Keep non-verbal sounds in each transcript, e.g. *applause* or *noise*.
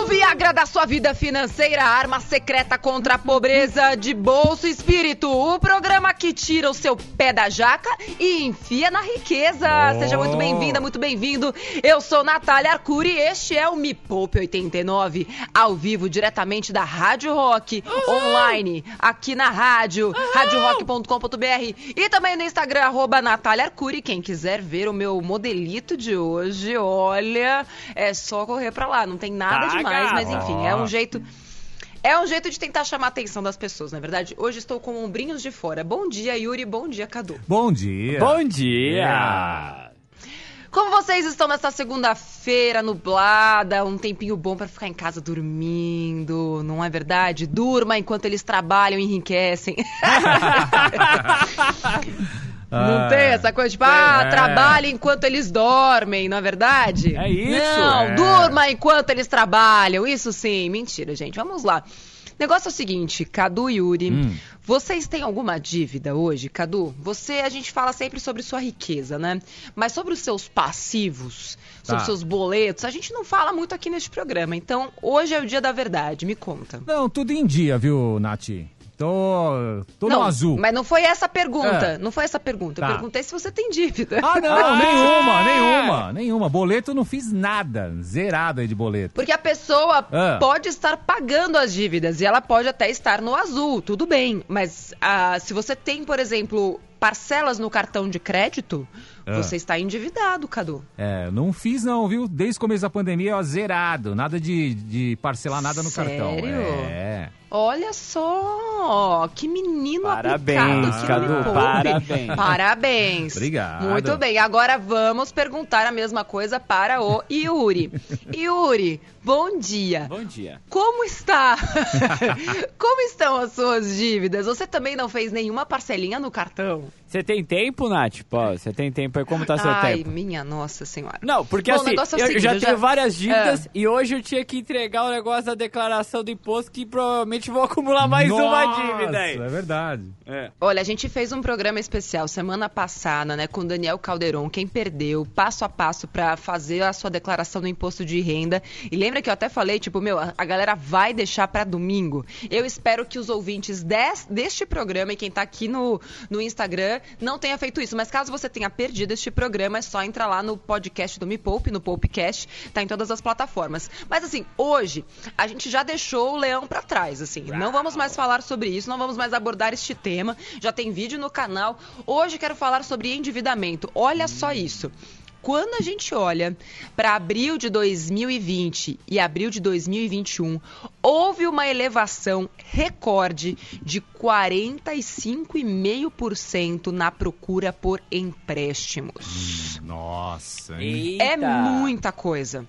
O Viagra da sua vida financeira, arma secreta contra a pobreza de bolso e espírito. O programa que tira o seu pé da jaca e enfia na riqueza. Oh. Seja muito bem-vinda, muito bem-vindo. Eu sou Natália Arcuri e este é o Me Poupe 89, ao vivo, diretamente da Rádio Rock, online, aqui na rádio, radiorock.com.br e também no Instagram, arroba Natália Arcuri. Quem quiser ver o meu modelito de hoje, olha, é só correr pra lá, não tem nada Tá, demais, mas enfim, é um jeito. É um jeito de tentar chamar a atenção das pessoas, na verdade. Hoje estou com ombrinhos de fora. Bom dia, Yuri. Bom dia, Cadu. Bom dia. Bom dia! Como vocês estão nessa segunda-feira nublada, um tempinho bom pra ficar em casa dormindo, não é verdade? Durma enquanto eles trabalham e enriquecem. *laughs* Não Ah, tem essa coisa tipo, ah, É. trabalha enquanto eles dormem, não é verdade? É isso, Não, é. durma enquanto eles trabalham. Isso sim, mentira, gente. Vamos lá. O negócio é o seguinte, Cadu e Yuri, Hum. vocês têm alguma dívida hoje, Cadu? Você, a gente fala sempre sobre sua riqueza, né? Mas sobre os seus passivos, sobre Tá. os seus boletos, a gente não fala muito aqui neste programa. Então, hoje é o dia da verdade, me conta. Não, tudo em dia, viu, Nath? Tô, tô não, no azul. Mas não foi essa a pergunta. É. não foi essa a pergunta. Eu Tá. perguntei se você tem dívida. Ah, não, *laughs* nenhuma, nenhuma, nenhuma. Boleto eu não fiz nada, zerado aí de boleto. Porque a pessoa Ah. pode estar pagando as dívidas e ela pode até estar no azul, tudo bem. Mas ah, se você tem, por exemplo, parcelas no cartão de crédito, Ah. você está endividado, Cadu. É, não fiz não, viu? Desde o começo da pandemia, ó, zerado. Nada de, de parcelar nada no cartão. Sério? É. Olha só, que menino Parabéns, aplicado Cadu, parabéns. Parabéns. Obrigado. Muito bem, agora vamos perguntar a mesma coisa para o Yuri. *laughs* Yuri, bom dia. Bom dia. Como está? *laughs* Como estão as suas dívidas? Você também não fez nenhuma parcelinha no cartão? Você tem tempo, Nath? Pô, você tem tempo aí? Como tá seu Ai, tempo? minha nossa senhora. Não, porque Bom, assim, é o eu seguinte, já eu tenho já- várias dívidas Ah. e hoje eu tinha que entregar o negócio da declaração do imposto que provavelmente vou acumular mais uma Nossa, dívida aí. É verdade. É. Olha, a gente fez um programa especial semana passada, né, com o Daniel Calderon, quem perdeu, passo a passo pra fazer a sua declaração do imposto de renda. E lembra que eu até falei, tipo, meu, a galera vai deixar pra domingo. Eu espero que os ouvintes des- deste programa e quem tá aqui no, no Instagram não tenha feito isso. Mas caso você tenha perdido este programa, é só entrar lá no podcast do Me Poupe, no Poupecast, tá em todas as plataformas. Mas assim, hoje a gente já deixou o leão pra trás, assim. Não vamos mais falar sobre isso, não vamos mais abordar este tema. Já tem vídeo no canal. Hoje quero falar sobre endividamento. Olha só isso. Quando a gente olha para abril de 2020 e abril de 2021, houve uma elevação recorde de 45,5% na procura por empréstimos. Nossa, hein? É muita coisa.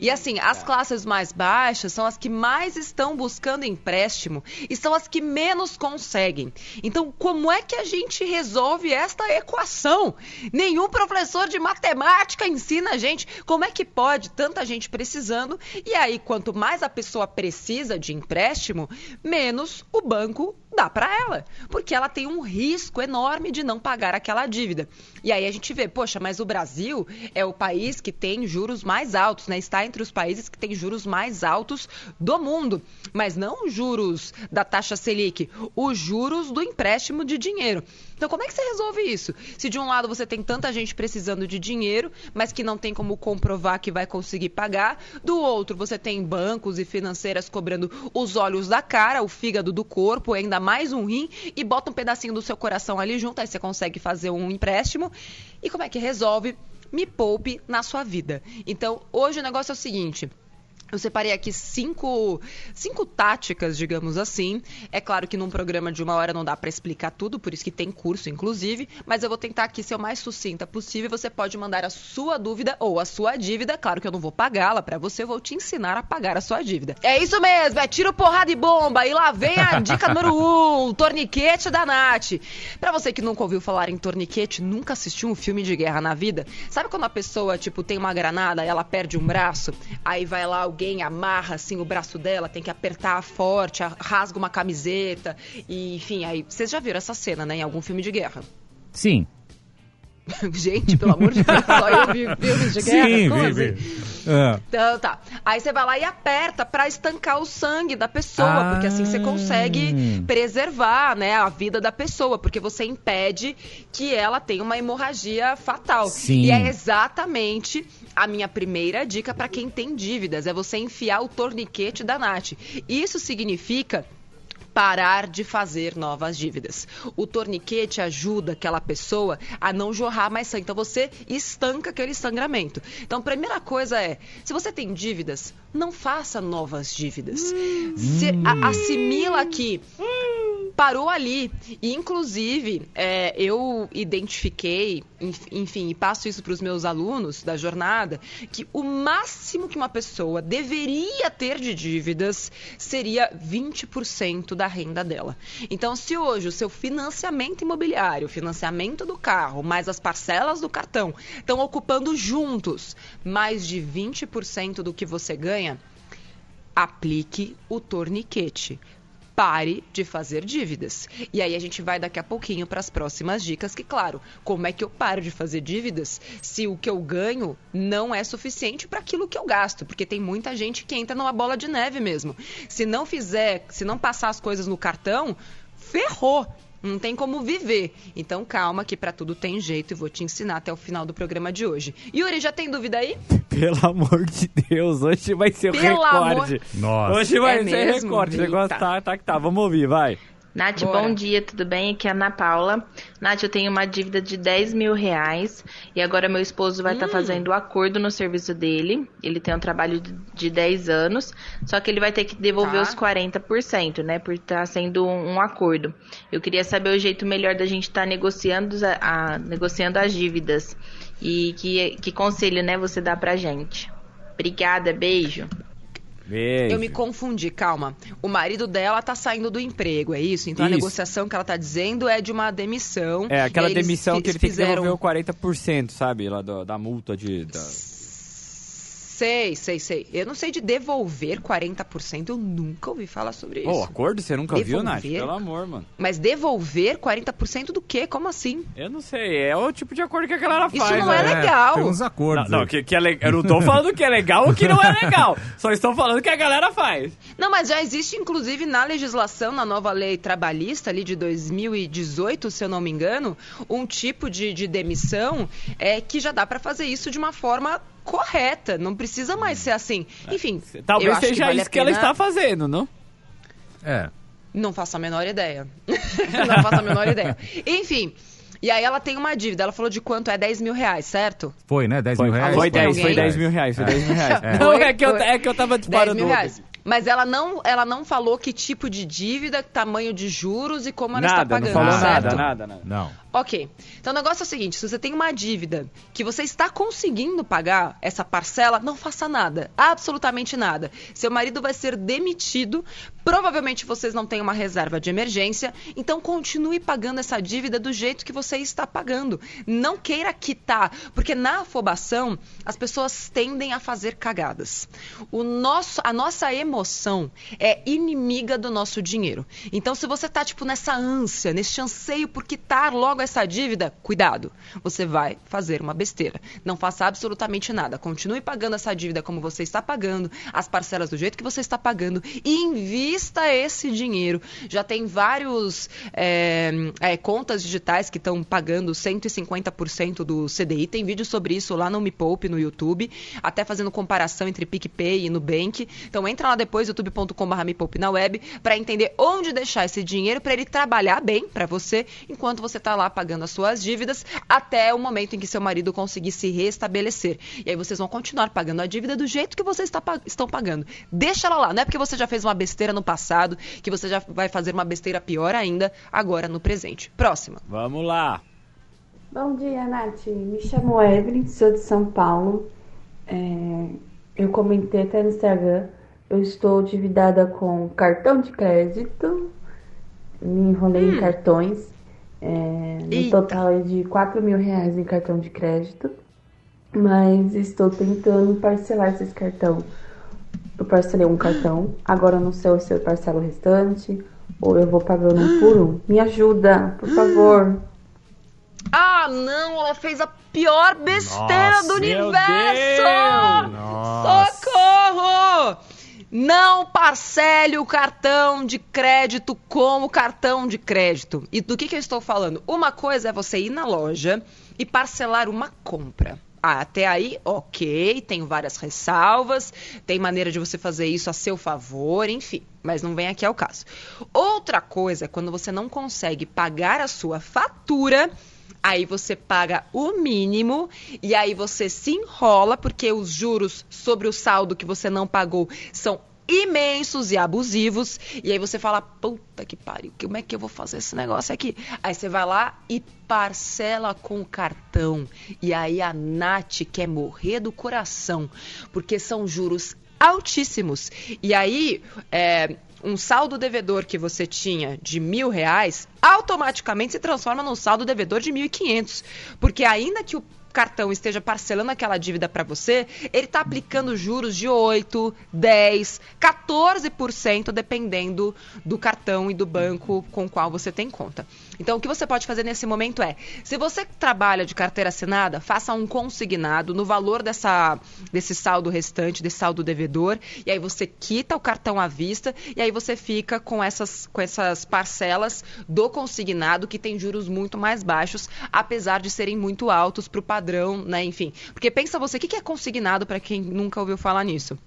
E assim, as classes mais baixas são as que mais estão buscando empréstimo e são as que menos conseguem. Então, como é que a gente resolve esta equação? Nenhum professor de matemática ensina a gente como é que pode tanta gente precisando e aí quanto mais a pessoa precisa de empréstimo, menos o banco dá para ela, porque ela tem um risco enorme de não pagar aquela dívida. E aí a gente vê, poxa, mas o Brasil é o país que tem juros mais altos, né? Está entre os países que tem juros mais altos do mundo, mas não os juros da taxa Selic, os juros do empréstimo de dinheiro. Então, como é que você resolve isso? Se de um lado você tem tanta gente precisando de dinheiro, mas que não tem como comprovar que vai conseguir pagar, do outro você tem bancos e financeiras cobrando os olhos da cara, o fígado do corpo, ainda mais um rim, e bota um pedacinho do seu coração ali junto, aí você consegue fazer um empréstimo. E como é que resolve? Me poupe na sua vida. Então, hoje o negócio é o seguinte. Eu separei aqui cinco, cinco táticas, digamos assim. É claro que num programa de uma hora não dá para explicar tudo, por isso que tem curso, inclusive. Mas eu vou tentar aqui ser o mais sucinta possível. Você pode mandar a sua dúvida ou a sua dívida. Claro que eu não vou pagá-la para você, eu vou te ensinar a pagar a sua dívida. É isso mesmo, é tiro, porrada e bomba. E lá vem a dica *laughs* número um, torniquete da Nath. Pra você que nunca ouviu falar em torniquete, nunca assistiu um filme de guerra na vida, sabe quando a pessoa, tipo, tem uma granada e ela perde um braço? Aí vai lá o alguém amarra assim o braço dela, tem que apertar forte, rasga uma camiseta, e enfim, aí vocês já viram essa cena, né, em algum filme de guerra. Sim. *laughs* Gente, pelo amor de Deus, só eu vi filmes de guerra. Sim, Como vi, assim? Ah, Então tá. Aí você vai lá e aperta pra estancar o sangue da pessoa, Ah. porque assim você consegue preservar, né, a vida da pessoa, porque você impede que ela tenha uma hemorragia fatal. Sim. E é exatamente a minha primeira dica pra quem tem dívidas, é você enfiar o torniquete da Nath. Isso significa parar de fazer novas dívidas. O torniquete ajuda aquela pessoa a não jorrar mais sangue. Então você estanca aquele sangramento. Então a primeira coisa é, se você tem dívidas, não faça novas dívidas. Se- a- assimila que parou ali. E, inclusive, é, eu identifiquei, enf- enfim, e passo isso para os meus alunos da jornada, que o máximo que uma pessoa deveria ter de dívidas seria 20% da renda dela. Então, se hoje o seu financiamento imobiliário, o financiamento do carro, mais as parcelas do cartão estão ocupando juntos mais de 20% do que você ganha, aplique o torniquete. Pare de fazer dívidas. E aí a gente vai daqui a pouquinho para as próximas dicas, que claro, como é que eu paro de fazer dívidas se o que eu ganho não é suficiente para aquilo que eu gasto? Porque tem muita gente que entra numa bola de neve mesmo. Se não fizer, se não passar as coisas no cartão, ferrou. Não tem como viver. Então calma que para tudo tem jeito e vou te ensinar até o final do programa de hoje. Yuri, já tem dúvida aí? Pelo amor de Deus, hoje vai ser o Pelo recorde. Nossa. Hoje vai É ser mesmo? recorde. O negócio tá, tá que tá. Vamos ouvir, vai. Nath, Bora. bom dia, tudo bem? Aqui é a Ana Paula. Nath, eu tenho uma dívida de 10 mil reais e agora meu esposo vai estar fazendo o acordo no serviço dele. Ele tem um trabalho de- de 10 anos, só que ele vai ter que devolver Tá. os 40%, né? Por estar sendo um, um acordo. Eu queria saber o jeito melhor da gente estar negociando, os- a, a- negociando as dívidas e que, que conselho, né, você dá pra gente. Obrigada, beijo. Eu me confundi, calma. O marido dela tá saindo do emprego, é isso? Então a Isso. negociação que ela tá dizendo é de uma demissão. É, aquela demissão que ele tem que fizeram... devolver o 40%, sabe? Lá do- da multa de. da- Sei, sei, sei. Eu não sei de devolver 40%, eu nunca ouvi falar sobre isso. Ô, acordo você nunca viu, Nath? Devolver? Pelo amor, mano. Mas devolver 40% do quê? Como assim? Eu não sei, é o tipo de acordo que a galera Isso faz. não é né? legal. Tem uns acordos. Não, não, que, que é le... eu não tô falando que é legal ou que não é legal. *laughs* Só estou falando que a galera faz. Não, mas já existe, inclusive, na legislação, na nova lei trabalhista ali de 2018, se eu não me engano, um tipo de, de demissão é, que já dá pra fazer isso de uma forma correta. Não precisa mais ser assim. Enfim, eu Talvez seja vale a isso que ela está fazendo, não? É. Não faço a menor ideia. *laughs* não faço a menor ideia. Enfim. E aí ela tem uma dívida. Ela falou de quanto é 10 mil reais, certo? Foi, né? 10 mil reais? Foi 10, alguém? foi 10 mil reais, foi 10 mil reais. É. Não, é que, eu, é que eu tava 10 disparando mil outra. reais. Mas ela não, ela não falou que tipo de dívida, tamanho de juros e como ela está Nada, não pagando, falou certo? nada, nada, nada. Não. Ok. Então o negócio é o seguinte: se você tem uma dívida que você está conseguindo pagar essa parcela, não faça nada. Absolutamente nada. Seu marido vai ser demitido. Provavelmente vocês não têm uma reserva de emergência. Então continue pagando essa dívida do jeito que você está pagando. Não queira quitar. Porque na afobação, as pessoas tendem a fazer cagadas. O nosso, a nossa emoção é inimiga do nosso dinheiro. Então, se você tá, tipo, nessa ânsia, nesse anseio por quitar logo essa dívida, cuidado. Você vai fazer uma besteira. Não faça absolutamente nada. Continue pagando essa dívida como você está pagando, as parcelas do jeito que você está pagando e invista esse dinheiro. Já tem vários é, é, contas digitais que estão pagando 150% do CDI. Tem vídeo sobre isso lá no Me Poupe, no YouTube, até fazendo comparação entre PicPay e Nubank. Então entra lá depois, youtube.com.br Me Poupe na web, para entender onde deixar esse dinheiro para ele trabalhar bem para você, enquanto você está lá pagando as suas dívidas, até o momento em que seu marido conseguir se restabelecer. E aí vocês vão continuar pagando a dívida do jeito que vocês está pa- estão pagando. Deixa ela lá, não é porque você já fez uma besteira no passado que você já vai fazer uma besteira pior ainda agora no presente. Próxima. Vamos lá. Bom dia, Nath. Me chamo Evelyn, sou de São Paulo. É, eu comentei até no Instagram. Eu estou endividada com cartão de crédito. Me enrolei em cartões. É, no Eita. total é de 4 mil reais em cartão de crédito. Mas estou tentando parcelar esses cartão parcelei um cartão, agora eu não sei se eu parcelo o restante ou eu vou pagando um por um. Me ajuda, por favor. Ah, não, ela fez a pior besteira Nossa, do meu universo! Socorro! Não parcele o cartão de crédito como cartão de crédito. E do que, que eu estou falando? Uma coisa é você ir na loja e parcelar uma compra. Ah, até aí, ok, tenho várias ressalvas, tem maneira de você fazer isso a seu favor, enfim, mas não vem aqui ao caso. Outra coisa é quando você não consegue pagar a sua fatura, aí você paga o mínimo e aí você se enrola porque os juros sobre o saldo que você não pagou são imensos e abusivos. E aí você fala, puta que pariu, como é que eu vou fazer esse negócio aqui? Aí você vai lá e parcela com o cartão. E aí a Nath quer morrer do coração, porque são juros altíssimos. E aí, é, um saldo devedor que você tinha de mil reais automaticamente se transforma num saldo devedor de mil e quinhentos. Porque ainda que o cartão esteja parcelando aquela dívida para você, ele está aplicando juros de 8, 10, 14%, dependendo do cartão e do banco com qual você tem conta. Então, o que você pode fazer nesse momento é, se você trabalha de carteira assinada, faça um consignado no valor dessa, desse saldo restante, desse saldo devedor, e aí você quita o cartão à vista, e aí você fica com essas, com essas parcelas do consignado, que tem juros muito mais baixos, apesar de serem muito altos para o padrão, né? Enfim. Porque pensa você, o que é consignado para quem nunca ouviu falar nisso?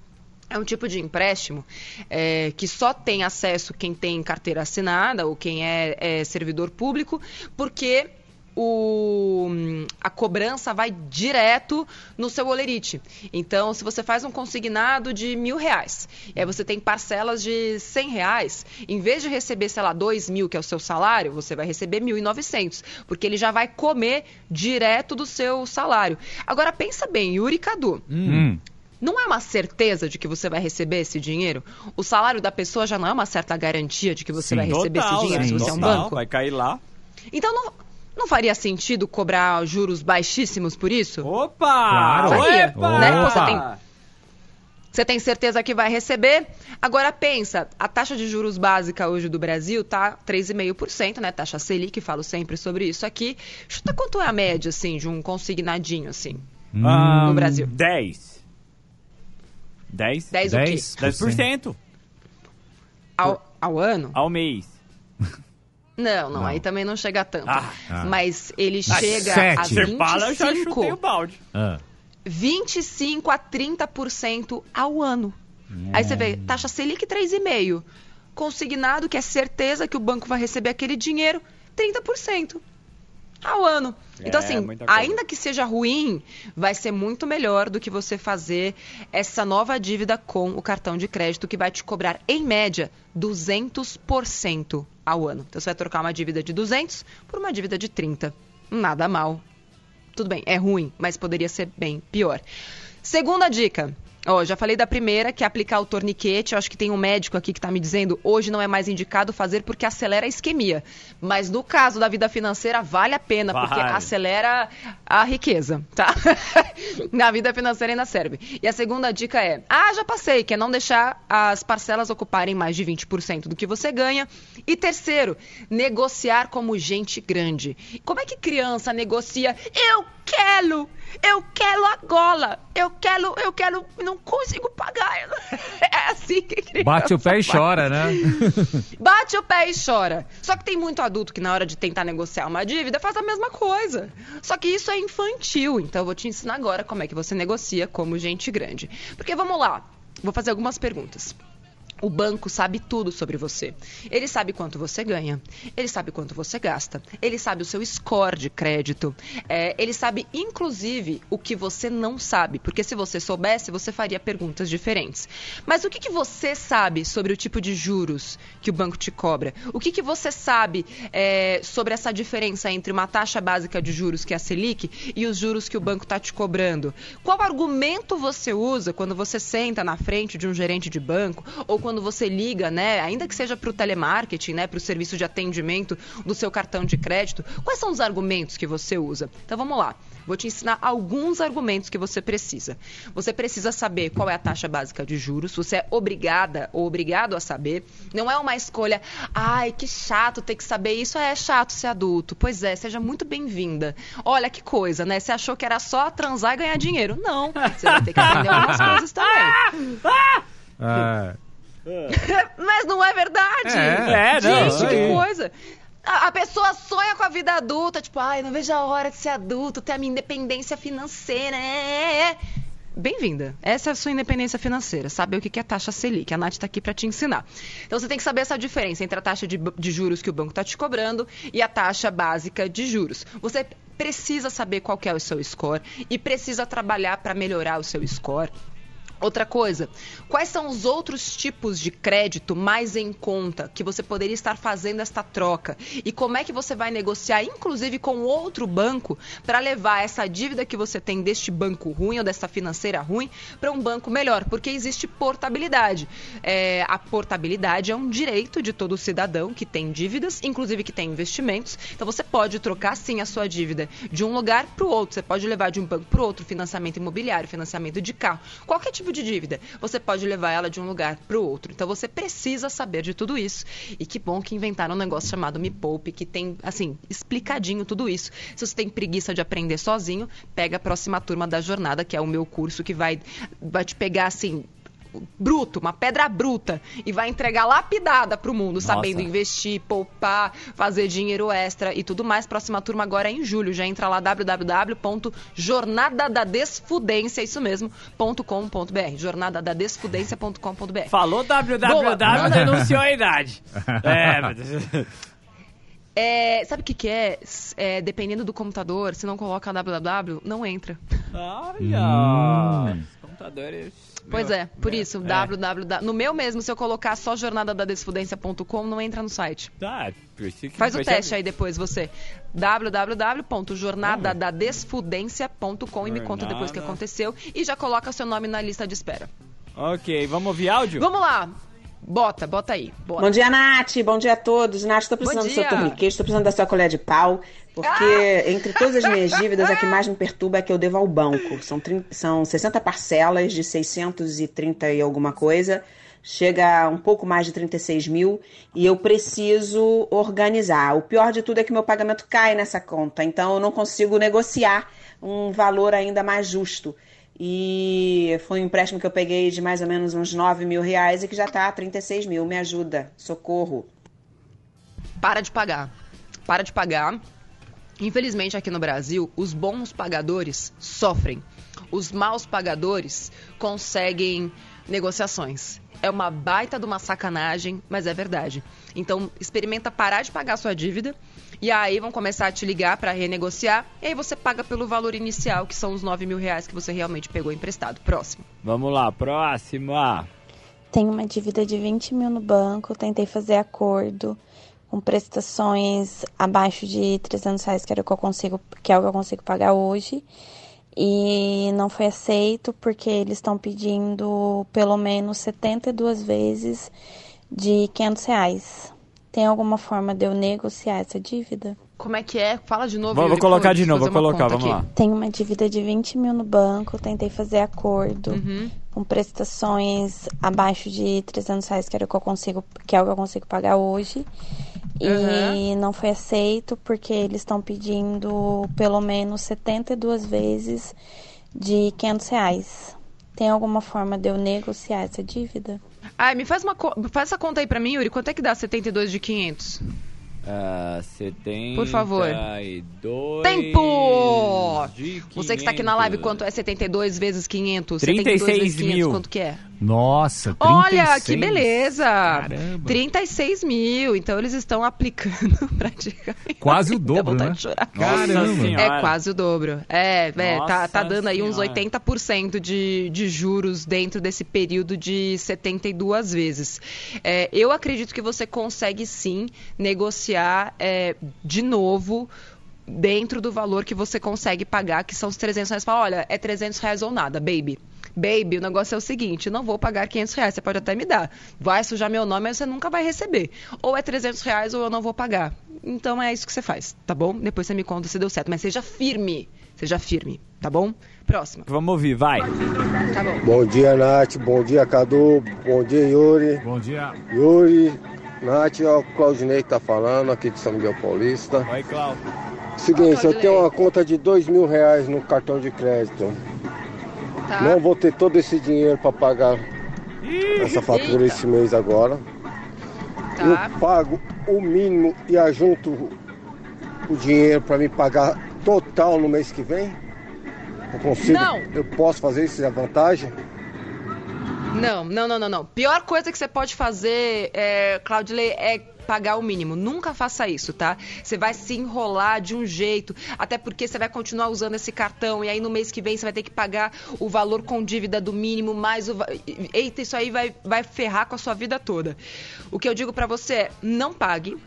É um tipo de empréstimo é, que só tem acesso quem tem carteira assinada ou quem é, é servidor público, porque o, a cobrança vai direto no seu olerite. Então, se você faz um consignado de mil reais, e aí você tem parcelas de cem reais, em vez de receber, sei lá, dois mil, que é o seu salário, você vai receber mil e novecentos, porque ele já vai comer direto do seu salário. Agora, pensa bem, Yuri Cadu, Hum. Não é uma certeza de que você vai receber esse dinheiro? O salário da pessoa já não é uma certa garantia de que você Sim. vai receber esse Total, dinheiro né? se você é um Total, banco? Vai cair lá. Então não, não faria sentido cobrar juros baixíssimos por isso? Opa! Claro. Faria, Opa! né? Você tem- Você tem certeza que vai receber? Agora pensa, a taxa de juros básica hoje do Brasil tá 3,5%, né? Taxa Selic, falo sempre sobre isso aqui. Chuta quanto é a média, assim, de um consignadinho, assim, Ah, no Brasil? 10. 10? 10 o quê? 10? 10% Ao, ao ano? ao mês. Não, não, Não. aí também não chega a tanto. Ah. Ah. Mas ele chega sete. a Você fala, eu já chutei o 25, balde. Ah. 25 a 30% ao ano. Aí você vê, taxa Selic 3,5%. Consignado, que é certeza que o banco vai receber aquele dinheiro, 30% ao ano. Então, É, assim, ainda que seja ruim, vai ser muito melhor do que você fazer essa nova dívida com o cartão de crédito, que vai te cobrar, em média, 200% ao ano. Então, você vai trocar uma dívida de 200 por uma dívida de 30. Nada mal. Tudo bem, é ruim, mas poderia ser bem pior. Segunda dica. Ó, já falei da primeira, que é aplicar o torniquete. Eu acho que tem um médico aqui que está me dizendo hoje não é mais indicado fazer porque acelera a isquemia. Mas no caso da vida financeira, vale a pena, porque acelera a riqueza, tá? *laughs* Na vida financeira ainda serve. E a segunda dica é: ah, já passei, que é não deixar as parcelas ocuparem mais de 20% do que você ganha. E terceiro, negociar como gente grande. Como é que criança negocia? Eu quero! Eu quero agora! Eu quero, eu quero, não consigo pagar. *laughs* É assim que criança Bate o pé e faz. chora, né? *laughs* Bate o pé e chora. Só que tem muito adulto que na hora de tentar negociar uma dívida faz a mesma coisa. Só que isso é infantil, então eu vou te ensinar agora como é que você negocia como gente grande. Porque vamos lá, vou fazer algumas perguntas. O banco sabe tudo sobre você. Ele sabe quanto você ganha, ele sabe quanto você gasta, ele sabe o seu score de crédito, é, ele sabe inclusive o que você não sabe, porque se você soubesse, você faria perguntas diferentes. Mas o que, que você sabe sobre o tipo de juros que o banco te cobra? O que, que você sabe é, sobre essa diferença entre uma taxa básica de juros, que é a Selic, e os juros que o banco está te cobrando? Qual argumento você usa quando você senta na frente de um gerente de banco ou quando quando você liga, né, ainda que seja para o telemarketing, né, para o serviço de atendimento do seu cartão de crédito, quais são os argumentos que você usa? Então vamos lá. Vou te ensinar alguns argumentos que você precisa. Você precisa saber qual é a taxa básica de juros, você é obrigada ou obrigado a saber. Não é uma escolha, ai, que chato ter que saber isso, é chato ser adulto. Pois é, seja muito bem-vinda. Olha que coisa, né? Você achou que era só transar e ganhar dinheiro. Não, você vai ter que aprender algumas coisas também. *laughs* Ah, *laughs* Mas não é verdade. É, É, não, Gente, que coisa. A, a pessoa sonha com a vida adulta, tipo, ai, não vejo a hora de ser adulto, ter a minha independência financeira. É, é, é. Bem-vinda. Essa é a sua independência financeira. Saber o que é taxa Selic. A Nath está aqui para te ensinar. Então você tem que saber essa diferença entre a taxa de, de juros que o banco está te cobrando e a taxa básica de juros. Você precisa saber qual é o seu score e precisa trabalhar para melhorar o seu score. Outra coisa, quais são os outros tipos de crédito mais em conta que você poderia estar fazendo esta troca? E como é que você vai negociar, inclusive com outro banco, para levar essa dívida que você tem deste banco ruim ou dessa financeira ruim para um banco melhor? Porque existe portabilidade. É, a portabilidade é um direito de todo cidadão que tem dívidas, inclusive que tem investimentos. Então você pode trocar sim a sua dívida de um lugar para o outro. Você pode levar de um banco para o outro financiamento imobiliário, financiamento de carro, qualquer tipo de dívida. Você pode levar ela de um lugar para o outro. Então você precisa saber de tudo isso. E que bom que inventaram um negócio chamado Me Poupe, que tem, assim, explicadinho tudo isso. Se você tem preguiça de aprender sozinho, pega a próxima turma da jornada, que é o meu curso, que vai, vai te pegar, assim, bruto, uma pedra bruta, e vai entregar lapidada pro mundo, sabendo investir, poupar, fazer dinheiro extra e tudo mais. Próxima turma agora é em julho. Já entra lá www.jornadadadesfudência, isso mesmo, .com.br. Jornadadadesfudência.com.br. Falou www, Boa, denunciou *laughs* a idade. É, mas- É, sabe o que, que é? É? Dependendo do computador, se não coloca www, não entra. Olha, os computadores. Pois é, por isso, é. www. No meu mesmo, se eu colocar só jornadadadesfudência.com, não entra no site. Tá, Faz o teste aí depois, você. www.jornadadadesfudência.com e me conta depois o que Jornada. aconteceu. E já coloca seu nome na lista de espera. Ok, vamos ouvir áudio? Vamos lá. Bota, bota aí. Bota. Bom dia, Nath. Bom dia a todos. Nath, estou precisando do seu torniquete, estou precisando da sua colher de pau, porque entre todas as minhas *laughs* dívidas, a que mais me perturba é que eu devo ao banco. São, 30 são 60 parcelas de 630 e alguma coisa, chega a um pouco mais de 36 mil e eu preciso organizar. O pior de tudo é que meu pagamento cai nessa conta, então eu não consigo negociar um valor ainda mais justo. E foi um empréstimo que eu peguei de mais ou menos uns 9 mil reais e que já tá a 36 mil. Me ajuda, socorro. Para de pagar. Para de pagar. Infelizmente, aqui no Brasil, os bons pagadores sofrem. Os maus pagadores conseguem negociações. É uma baita de uma sacanagem, mas é verdade. Então, experimenta parar de pagar sua dívida e aí vão começar a te ligar para renegociar e aí você paga pelo valor inicial, que são os 9 mil reais que você realmente pegou emprestado. Próximo. Vamos lá, próxima. Tenho uma dívida de 20 mil no banco, tentei fazer acordo com prestações abaixo de 300 reais, que, era o que, eu consigo, que é o que eu consigo pagar hoje. E não foi aceito porque eles estão pedindo pelo menos 72 vezes de 500 reais. Tem alguma forma de eu negociar essa dívida? Como é que é? Fala de novo. Vou, vou colocar de novo, vou colocar, vamos aqui. lá. Tenho uma dívida de 20 mil no banco, tentei fazer acordo Uhum. com prestações abaixo de 300 reais, que, era o que, eu consigo, que é o que eu consigo pagar hoje. E Uhum. não foi aceito porque eles estão pedindo pelo menos 72 vezes de 500 reais. Tem alguma forma de eu negociar essa dívida? Ai, me faz, uma, co- faz essa conta aí pra mim, Yuri. Quanto é que dá 72 de 500? Ah, 70 Por favor. Tempo! Você que está aqui na live, 500. quanto é 72 vezes 500? 36 72 vezes 500, mil. quanto que é? Nossa, 36. Olha, que beleza! Caramba. 36 mil. Então eles estão aplicando *laughs* praticamente. Quase o Dá dobro, vontade né? de chorar. Caramba. É quase o dobro. É, é tá, tá dando aí uns Senhora. 80% de, de juros dentro desse período de 72 vezes. É, eu acredito que você consegue sim negociar é, de novo dentro do valor que você consegue pagar, que são os 300 reais. Fala, olha, é 300 reais ou nada, baby. Baby, o negócio é o seguinte, não vou pagar 500 reais, você pode até me dar. Vai sujar meu nome, mas você nunca vai receber. Ou é 300 reais ou eu não vou pagar. Então é isso que você faz, tá bom? Depois você me conta se deu certo, mas seja firme, seja firme, tá bom? Próxima. Vamos ouvir, vai. Tá bom. Bom dia, Nath. Bom dia, Cadu. Bom dia, Yuri. Bom dia. Yuri, Nath, é o Claudinei que tá falando, aqui de São Miguel Paulista. Oi, Cláudio. Seguinte, eu tenho uma conta de dois mil reais no cartão de crédito. Tá. Não vou ter todo esse dinheiro para pagar essa fatura esse mês agora. Tá. Eu pago o mínimo e ajunto o dinheiro para me pagar total no mês que vem? Eu consigo? Não. Eu posso fazer isso? É vantagem? Não, não, não, não, não. Pior coisa que você pode fazer, é, Claudilei, é pagar o mínimo. Nunca faça isso, tá? Você vai se enrolar de um jeito, até porque você vai continuar usando esse cartão e aí no mês que vem você vai ter que pagar o valor com dívida do mínimo mais o Eita, isso aí vai vai ferrar com a sua vida toda. O que eu digo pra você é: não pague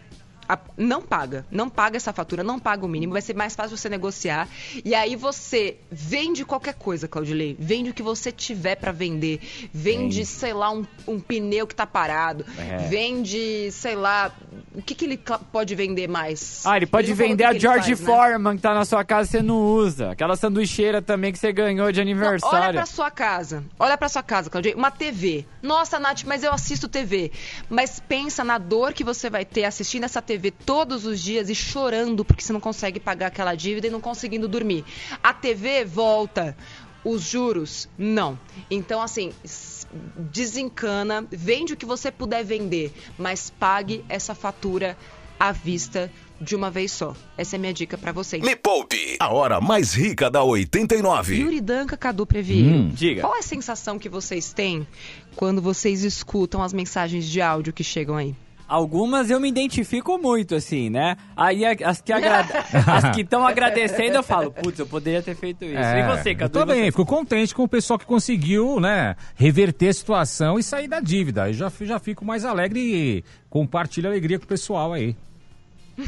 a- não paga, não paga essa fatura, não paga o mínimo, vai ser mais fácil você negociar. E aí você vende qualquer coisa, Claudilei. Vende o que você tiver pra vender. Vende, sei lá, um, um pneu que tá parado. É. Vende, sei lá, o que, que ele pode vender mais? Ah, ele pode falou vender a ele George faz, né? Foreman que tá na sua casa e você não usa. Aquela sanduicheira também que você ganhou de Não, olha aniversário. pra sua casa. Olha pra sua casa, Claudia. Uma TV. Nossa, Nath, mas eu assisto TV. Mas pensa na dor que você vai ter assistindo essa TV todos os dias e chorando porque você não consegue pagar aquela dívida e não conseguindo dormir. A TV volta. Os juros, não. Então, assim, desencana, vende o que você puder vender, mas pague essa fatura à vista de uma vez só. Essa é a minha dica pra vocês. Me Poupe, a hora mais rica da 89. Yuri Danca, Cadu Previeiro. Hum. Diga. Qual é a sensação que vocês têm quando vocês escutam as mensagens de áudio que chegam aí? Algumas eu me identifico muito, assim, né? Aí as que agrada... *laughs* as que estão agradecendo, eu falo, putz, eu poderia ter feito isso. É, e você, eu Cadu? também, E você? fico contente com o pessoal que conseguiu, né, reverter a situação e sair da dívida. Eu já, já fico mais alegre e compartilho a alegria com o pessoal aí. *laughs*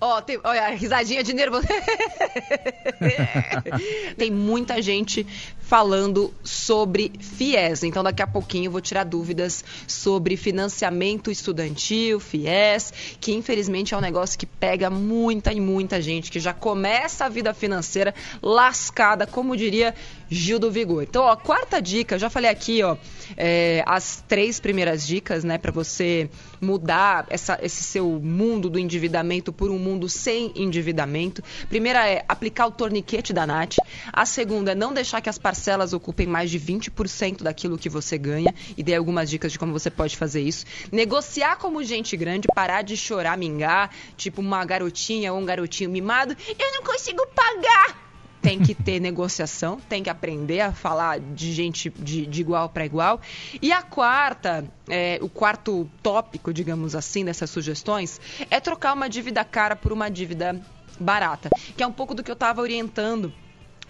Ó, tem, olha, a risadinha de nervoso. *laughs* tem muita gente falando sobre FIES. Então, daqui a pouquinho vou tirar dúvidas sobre financiamento estudantil, FIES, que infelizmente é um negócio que pega muita e muita gente, que já começa a vida financeira lascada, como diria Gil do Vigor. Então, ó, quarta dica, já falei aqui, ó, é, as três primeiras dicas, né, para você mudar essa- esse seu mundo do endividamento por um mundo sem endividamento. Primeira é aplicar o torniquete da Nath. A segunda é não deixar que as parcelas ocupem mais de 20% daquilo que você ganha. E dei algumas dicas de como você pode fazer isso. Negociar como gente grande, parar de chorar, mingar, tipo uma garotinha ou um garotinho mimado. Eu não consigo pagar! tem que ter *laughs* negociação, tem que aprender a falar de gente de, de igual para igual. E a quarta, é, o quarto tópico, digamos assim, dessas sugestões, é trocar uma dívida cara por uma dívida barata, que é um pouco do que eu estava orientando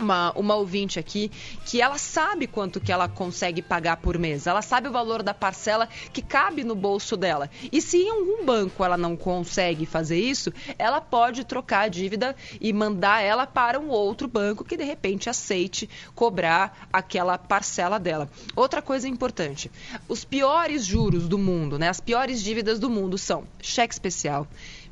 uma, uma ouvinte aqui que ela sabe quanto que ela consegue pagar por mês. Ela sabe o valor da parcela que cabe no bolso dela. E se em algum banco ela não consegue fazer isso, ela pode trocar a dívida e mandar ela para um outro banco que de repente aceite cobrar aquela parcela dela. Outra coisa importante: os piores juros do mundo, né? As piores dívidas do mundo são cheque especial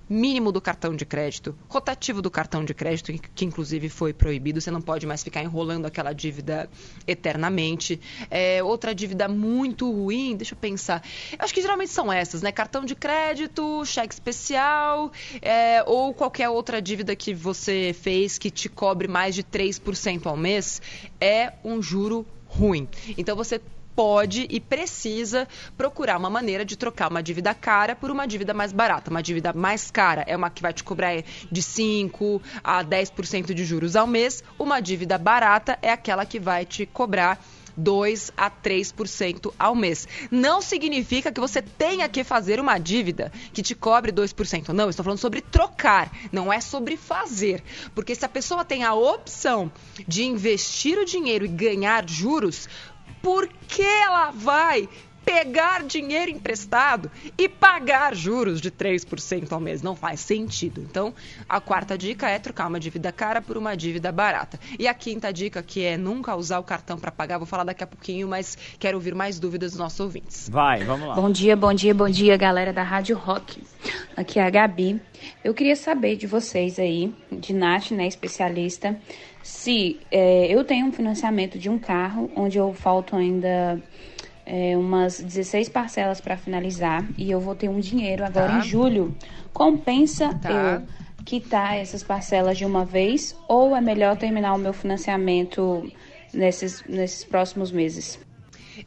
mínimo do cartão de crédito, rotativo do cartão de crédito, que, inclusive foi proibido, você não pode mais ficar enrolando aquela dívida eternamente. É, outra dívida muito ruim, deixa eu pensar. Acho que geralmente são essas, né? Cartão de crédito, cheque especial, é, ou qualquer outra dívida que você fez que te cobre mais de 3% ao mês, é um juro ruim. Então você pode e precisa procurar uma maneira de trocar uma dívida cara por uma dívida mais barata. Uma dívida mais cara é uma que vai te cobrar de 5 a 10% de juros ao mês. Uma dívida barata é aquela que vai te cobrar 2 a 3% ao mês. Não significa que você tenha que fazer uma dívida que te cobre 2%. Não, estou falando sobre trocar, não é sobre fazer. Porque se a pessoa tem a opção de investir o dinheiro e ganhar juros, por que ela vai pegar dinheiro emprestado e pagar juros de 3% ao mês. Não faz sentido. Então, a quarta dica é trocar uma dívida cara por uma dívida barata. E a quinta dica, que é nunca usar o cartão para pagar, vou falar daqui a pouquinho, mas quero ouvir mais dúvidas dos nossos ouvintes. Vai, vamos lá. Bom dia, bom dia, bom dia, galera da Rádio Rock. Aqui é a Gabi. Eu queria saber de vocês aí, de Nath, né, especialista, se é, eu tenho um financiamento de um carro onde eu falto ainda é, umas 16 parcelas para finalizar e eu vou ter um dinheiro agora Tá. em julho. Compensa Tá. eu quitar essas parcelas de uma vez ou é melhor terminar o meu financiamento nesses, nesses próximos meses?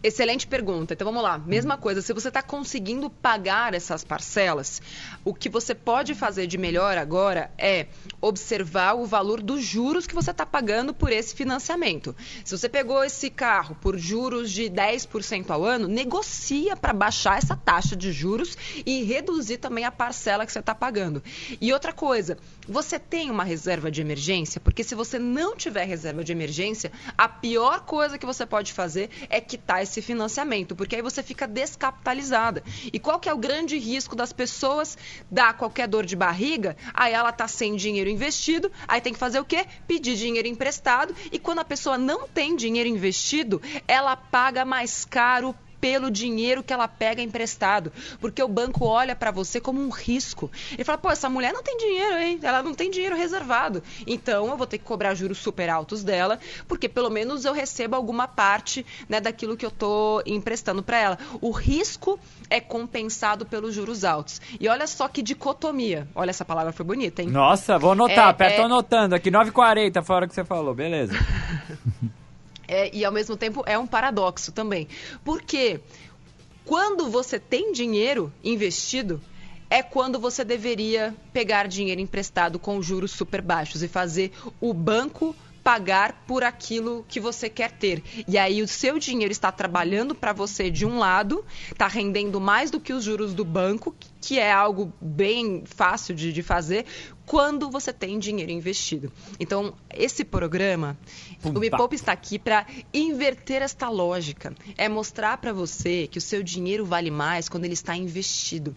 Excelente pergunta. Então vamos lá. Mesma coisa, se você está conseguindo pagar essas parcelas, o que você pode fazer de melhor agora é observar o valor dos juros que você está pagando por esse financiamento. Se você pegou esse carro por juros de 10% ao ano, negocia para baixar essa taxa de juros e reduzir também a parcela que você está pagando. E outra coisa, você tem uma reserva de emergência? Porque se você não tiver reserva de emergência, a pior coisa que você pode fazer é quitar esse financiamento, porque aí você fica descapitalizada. E qual que é o grande risco das pessoas dar qualquer dor de barriga? Aí ela tá sem dinheiro investido, aí tem que fazer o quê? Pedir dinheiro emprestado e quando a pessoa não tem dinheiro investido, ela paga mais caro pelo dinheiro que ela pega emprestado, porque o banco olha para você como um risco. Ele fala: "Pô, essa mulher não tem dinheiro, hein? Ela não tem dinheiro reservado. Então eu vou ter que cobrar juros super altos dela, porque pelo menos eu recebo alguma parte, né, daquilo que eu tô emprestando para ela. O risco é compensado pelos juros altos. E olha só que dicotomia. Olha essa palavra foi bonita, hein? Nossa, vou anotar, É, aperta é- tô anotando aqui, 9h40, fora o que você falou, beleza. *laughs* É, e ao mesmo tempo é um paradoxo também. Porque quando você tem dinheiro investido, é quando você deveria pegar dinheiro emprestado com juros super baixos e fazer o banco pagar por aquilo que você quer ter. E aí o seu dinheiro está trabalhando para você de um lado, está rendendo mais do que os juros do banco, que é algo bem fácil de, de fazer, quando você tem dinheiro investido. Então, esse programa, o Me está aqui para inverter esta lógica. É mostrar para você que o seu dinheiro vale mais quando ele está investido.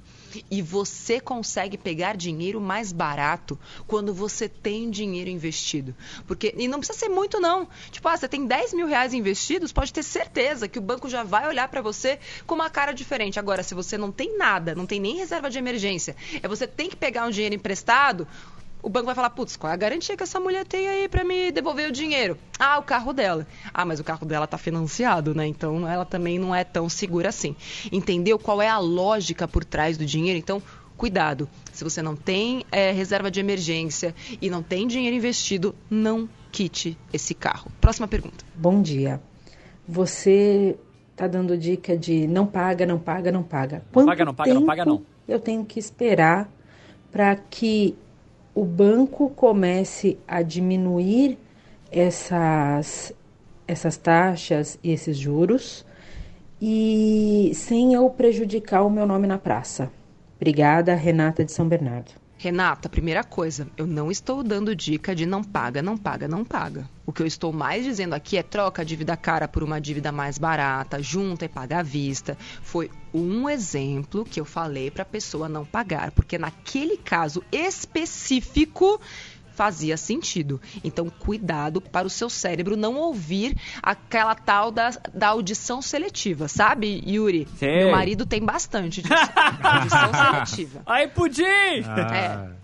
E você consegue pegar dinheiro mais barato quando você tem dinheiro investido. Porque, e não precisa ser muito, não. Tipo, ah, você tem 10 mil reais investidos, pode ter certeza que o banco já vai olhar para você com uma cara diferente. Agora, se você não tem nada, não tem nem reserva de emergência, é você tem que pegar um dinheiro emprestado, o banco vai falar, putz, qual é a garantia que essa mulher tem aí pra me devolver o dinheiro? Ah, o carro dela. Ah, mas o carro dela tá financiado, né? Então ela também não é tão segura assim. Entendeu qual é a lógica por trás do dinheiro? Então, cuidado. Se você não tem eh, reserva de emergência e não tem dinheiro investido, não quite esse carro. Próxima pergunta. Bom dia. Você tá dando dica de não paga, não paga, não paga. Quanto paga, não paga, não paga, não. Eu tenho que esperar para que o banco comece a diminuir essas essas taxas e esses juros e sem eu prejudicar o meu nome na praça. Obrigada, Renata de São Bernardo. Renata, primeira coisa, eu não estou dando dica de não paga, não paga, não paga. O que eu estou mais dizendo aqui é troca a dívida cara por uma dívida mais barata, junta e paga à vista. Foi um exemplo que eu falei para a pessoa não pagar, porque naquele caso específico fazia sentido. Então, cuidado para o seu cérebro não ouvir aquela tal da, da audição seletiva, sabe, Yuri? Sei. Meu marido tem bastante disso. *laughs* audição seletiva. Aí, Pudim! É.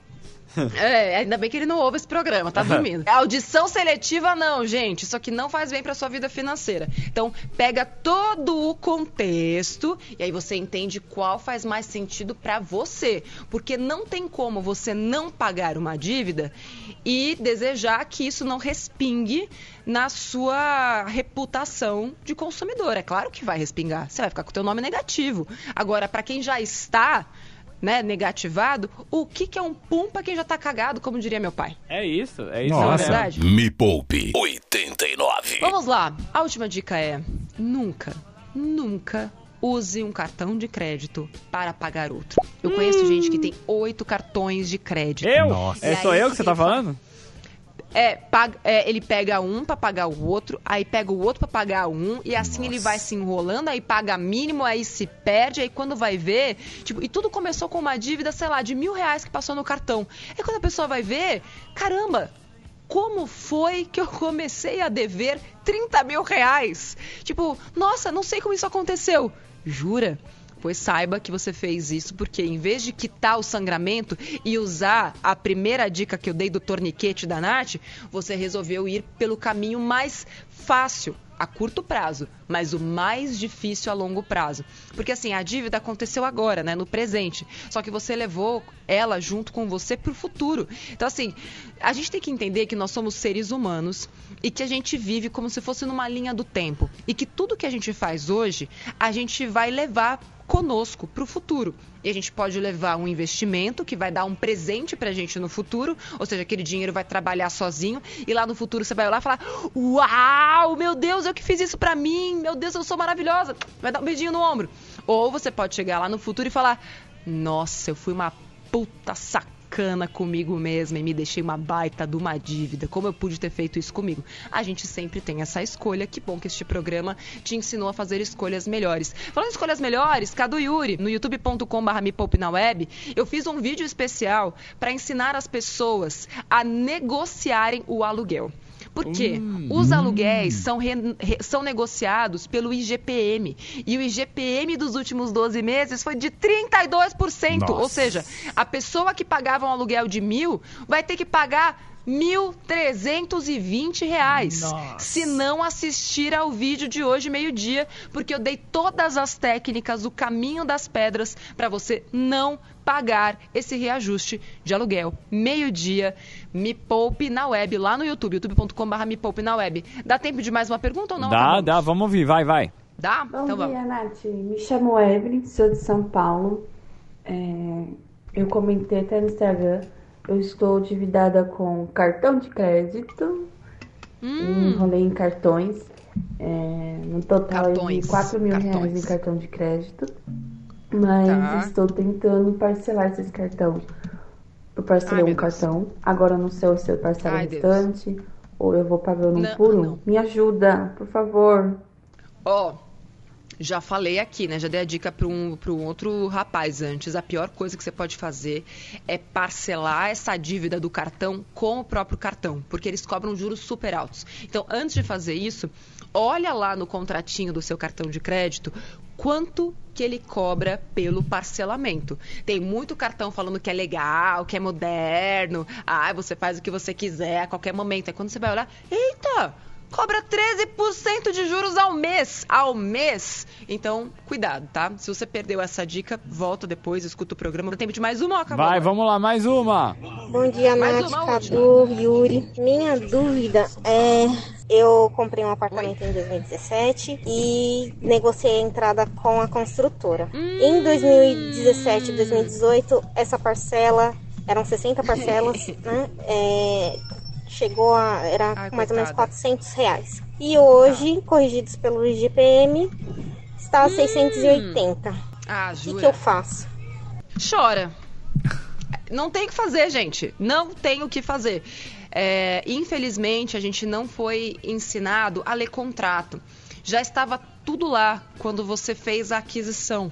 *laughs* É, ainda bem que ele não ouve esse programa, tá dormindo. Audição seletiva não, gente. Isso aqui não faz bem pra sua vida financeira. Então, pega todo o contexto e aí você entende qual faz mais sentido pra você, porque não tem como você não pagar uma dívida e desejar que isso não respingue na sua reputação de consumidor. É claro que vai respingar. Você vai ficar com o teu nome negativo. Agora, pra quem já está né, negativado, o que, que é um pum pra quem já tá cagado, como diria meu pai. É isso, é isso. Não é verdade? Me Poupe 89. Vamos lá. A última dica é: nunca, nunca use um cartão de crédito para pagar outro. Eu conheço gente que tem oito cartões de crédito. Eu? Nossa. É só eu que você tá falando? É, paga- é, ele pega um pra pagar o outro, aí pega o outro pra pagar um, e assim ele vai se enrolando, aí paga mínimo, aí se perde, aí quando vai ver, tipo, e tudo começou com uma dívida, sei lá, de mil reais que passou no cartão. Aí quando a pessoa vai ver, caramba, como foi que eu comecei a dever 30 mil reais? Tipo, nossa, não sei como isso aconteceu. Jura? Pois saiba que você fez isso porque em vez de quitar o sangramento e usar a primeira dica que eu dei do torniquete da Nath, você resolveu ir pelo caminho mais fácil a curto prazo, mas o mais difícil a longo prazo. Porque assim, a dívida aconteceu agora, né, no presente. Só que você levou ela junto com você pro futuro. Então assim, a gente tem que entender que nós somos seres humanos e que a gente vive como se fosse numa linha do tempo e que tudo que a gente faz hoje, a gente vai levar conosco para o futuro. E a gente pode levar um investimento que vai dar um presente para a gente no futuro, ou seja, aquele dinheiro vai trabalhar sozinho e lá no futuro você vai e falar: Uau, meu Deus, eu que fiz isso para mim, meu Deus, eu sou maravilhosa. Vai dar um beijinho no ombro. Ou você pode chegar lá no futuro e falar: Nossa, eu fui uma puta sacana comigo mesma e me deixei uma baita de uma dívida. Como eu pude ter feito isso comigo? A gente sempre tem essa escolha. Que bom que este programa te ensinou a fazer escolhas melhores. Falando em escolhas melhores, Cadu Yuri, no youtube.com.br me poupe na web, eu fiz um vídeo especial para ensinar as pessoas a negociarem o aluguel. Por quê? Os aluguéis são, re- re- são negociados pelo IGPM. E o IGPM dos últimos 12 meses foi de 32%. Ou Nossa. seja, a pessoa que pagava um aluguel de mil vai ter que pagar 1.320 reais. Se não assistir ao vídeo de hoje, meio-dia, porque eu dei todas as técnicas, o caminho das pedras, para você não pagar esse reajuste de aluguel. Meio-dia, me poupe na web, lá no YouTube, youtube.com.br me poupe na web. Dá tempo de mais uma pergunta ou não? Dá, Acabou? dá, vamos ouvir, vai, vai. Dá? Bom então vamos. dia, Nath. Me chamo Evelyn, sou de São Paulo. É, eu comentei até no Instagram. Eu estou endividada com cartão de crédito. Hum. Enrolei em cartões. É, no total Cartões, de 4 mil reais cartões. em cartão de crédito. Mas Tá. estou tentando parcelar esses cartões. Eu parcelei Ai, um meu Deus. cartão. Agora não sei se eu parcelo o Deus. restante ou eu vou pagando um por um. Me ajuda, por favor. Ó, já falei aqui, né? Já dei a dica para um, pra um outro rapaz antes. A pior coisa que você pode fazer é parcelar essa dívida do cartão com o próprio cartão, porque eles cobram juros super altos. Então, antes de fazer isso, olha lá no contratinho do seu cartão de crédito quanto que ele cobra pelo parcelamento. Tem muito cartão falando que é legal, que é moderno, ah, você faz o que você quiser a qualquer momento. Aí quando você vai olhar, eita, cobra 13% de juros ao mês. Ao mês. Então, cuidado, tá? Se você perdeu essa dica, volta depois, escuta o programa. Dá tempo de mais uma ou acabou? Vai, vamos lá, mais uma. Bom dia, Nath, Cadu, Yuri. Minha dúvida é... Eu comprei um apartamento em 2017 e negociei a entrada com a construtora. Em 2017 e 2018, essa parcela, eram 60 parcelas, *laughs* né? É, chegou a... era Ai, mais ou menos coitada. 400 reais. E hoje, corrigidos pelo IGPM, está a 680. Ah, O que, jura? que eu faço? Chora. Não tem o que fazer, gente. Não tem o que fazer. É, infelizmente, a gente não foi ensinado a ler contrato. Já estava tudo lá quando você fez a aquisição.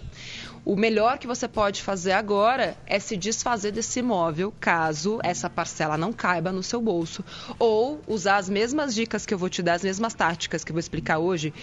O melhor que você pode fazer agora é se desfazer desse imóvel, caso essa parcela não caiba no seu bolso. Ou usar as mesmas dicas que eu vou te dar, as mesmas táticas que eu vou explicar hoje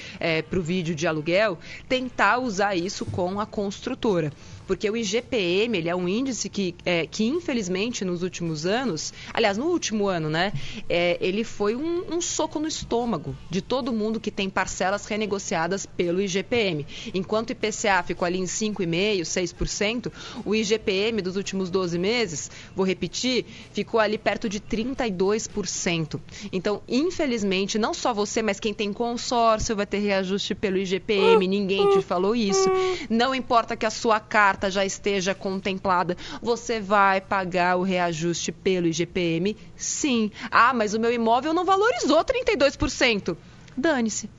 para o vídeo de aluguel, tentar usar isso com a construtora. Porque o IGPM, ele é um índice que, é, que infelizmente, nos últimos anos, aliás, no último ano, né, é, ele foi um, um soco no estômago de todo mundo que tem parcelas renegociadas pelo IGPM. Enquanto o IPCA ficou ali em 5,5%, 6%, o IGPM dos últimos 12 meses, vou repetir, ficou ali perto de 32%. Então, infelizmente, não só você, mas quem tem consórcio vai ter reajuste pelo IGPM, ninguém te falou isso. Não importa que a sua carta já esteja contemplada, você vai pagar o reajuste pelo IGPM, sim. Ah, mas o meu imóvel não valorizou 32%. Dane-se.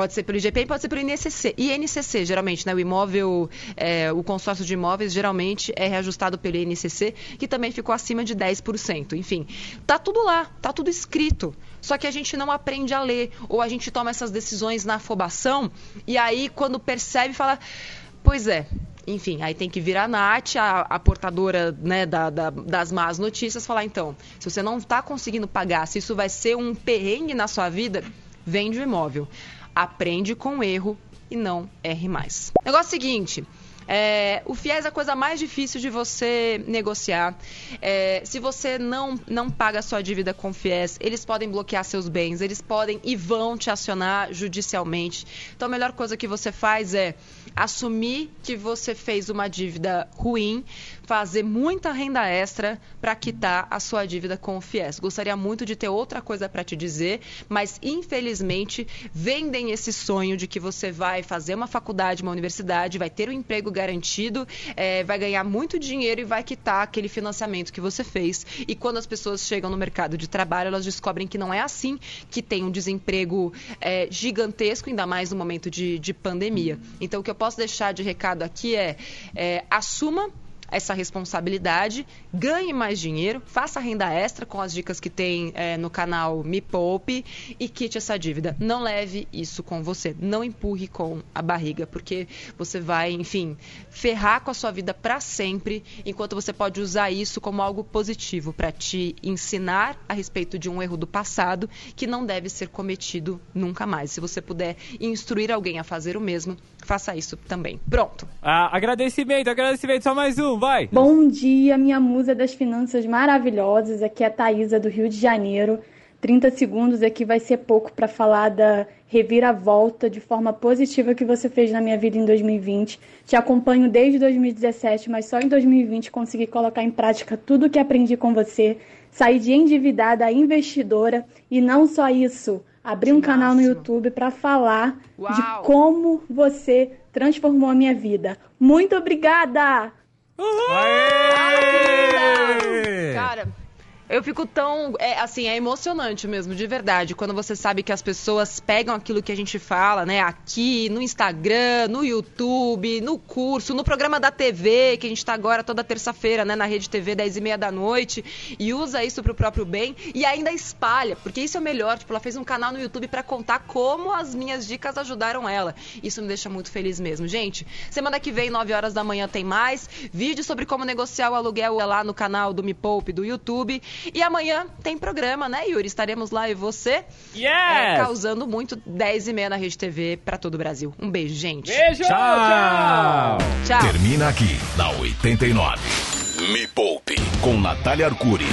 Pode ser pelo IGPM, pode ser pelo INCC. INCC, geralmente, né? O imóvel, é, o consórcio de imóveis, geralmente é reajustado pelo INCC, que também ficou acima de 10%. Enfim, tá tudo lá, tá tudo escrito. Só que a gente não aprende a ler, ou a gente toma essas decisões na afobação, e aí, quando percebe, fala: Pois é, enfim, aí tem que vir a Nath, a, a portadora né, da, da, das más notícias, falar, então, se você não está conseguindo pagar, se isso vai ser um perrengue na sua vida, vende o imóvel. Aprende com erro e não erre mais. Negócio seguinte, é, o FIES é a coisa mais difícil de você negociar. É, se você não, não paga sua dívida com o FIES, eles podem bloquear seus bens, eles podem e vão te acionar judicialmente. Então a melhor coisa que você faz é assumir que você fez uma dívida ruim, fazer muita renda extra para quitar a sua dívida com o FIES. Gostaria muito de ter outra coisa para te dizer, mas infelizmente vendem esse sonho de que você vai fazer uma faculdade, uma universidade, vai ter um emprego garantido, é, vai ganhar muito dinheiro e vai quitar aquele financiamento que você fez. E quando as pessoas chegam no mercado de trabalho, elas descobrem que não é assim, que tem um desemprego é, gigantesco, ainda mais no momento de, de pandemia. Então, o que eu posso deixar de recado aqui é, é assuma essa responsabilidade, ganhe mais dinheiro, faça renda extra com as dicas que tem é, no canal Me Poupe e quite essa dívida. Não leve isso com você, não empurre com a barriga, porque você vai, enfim, ferrar com a sua vida para sempre, enquanto você pode usar isso como algo positivo para te ensinar a respeito de um erro do passado que não deve ser cometido nunca mais. Se você puder instruir alguém a fazer o mesmo, faça isso também. Pronto. Ah, agradecimento, agradecimento, só mais um, vai. Bom dia, minha musa das finanças maravilhosas. Aqui é a Thaisa do Rio de Janeiro. 30 segundos aqui vai ser pouco para falar da reviravolta de forma positiva que você fez na minha vida em 2020. Te acompanho desde 2017, mas só em 2020 consegui colocar em prática tudo o que aprendi com você. Sair de endividada a investidora e não só isso, abrir um canal no YouTube para falar Uau. de como você transformou a minha vida. Muito obrigada! Cara, eu fico tão. É, assim, é emocionante mesmo, de verdade. Quando você sabe que as pessoas pegam aquilo que a gente fala, né? Aqui, no Instagram, no YouTube, no curso, no programa da TV, que a gente tá agora toda terça-feira, né? Na Rede TV, 10 e meia da noite, e usa isso pro próprio bem e ainda espalha, porque isso é o melhor. Tipo, ela fez um canal no YouTube para contar como as minhas dicas ajudaram ela. Isso me deixa muito feliz mesmo. Gente, semana que vem, 9 horas da manhã, tem mais. Vídeo sobre como negociar o aluguel lá no canal do Me Poupe do YouTube. E amanhã tem programa, né, Yuri? Estaremos lá e você yes! é, causando muito 10 e meia na Rede TV para todo o Brasil. Um beijo, gente. Beijo! Tchau! Tchau! Termina aqui, na 89. Me Poupe, com Natália Arcuri.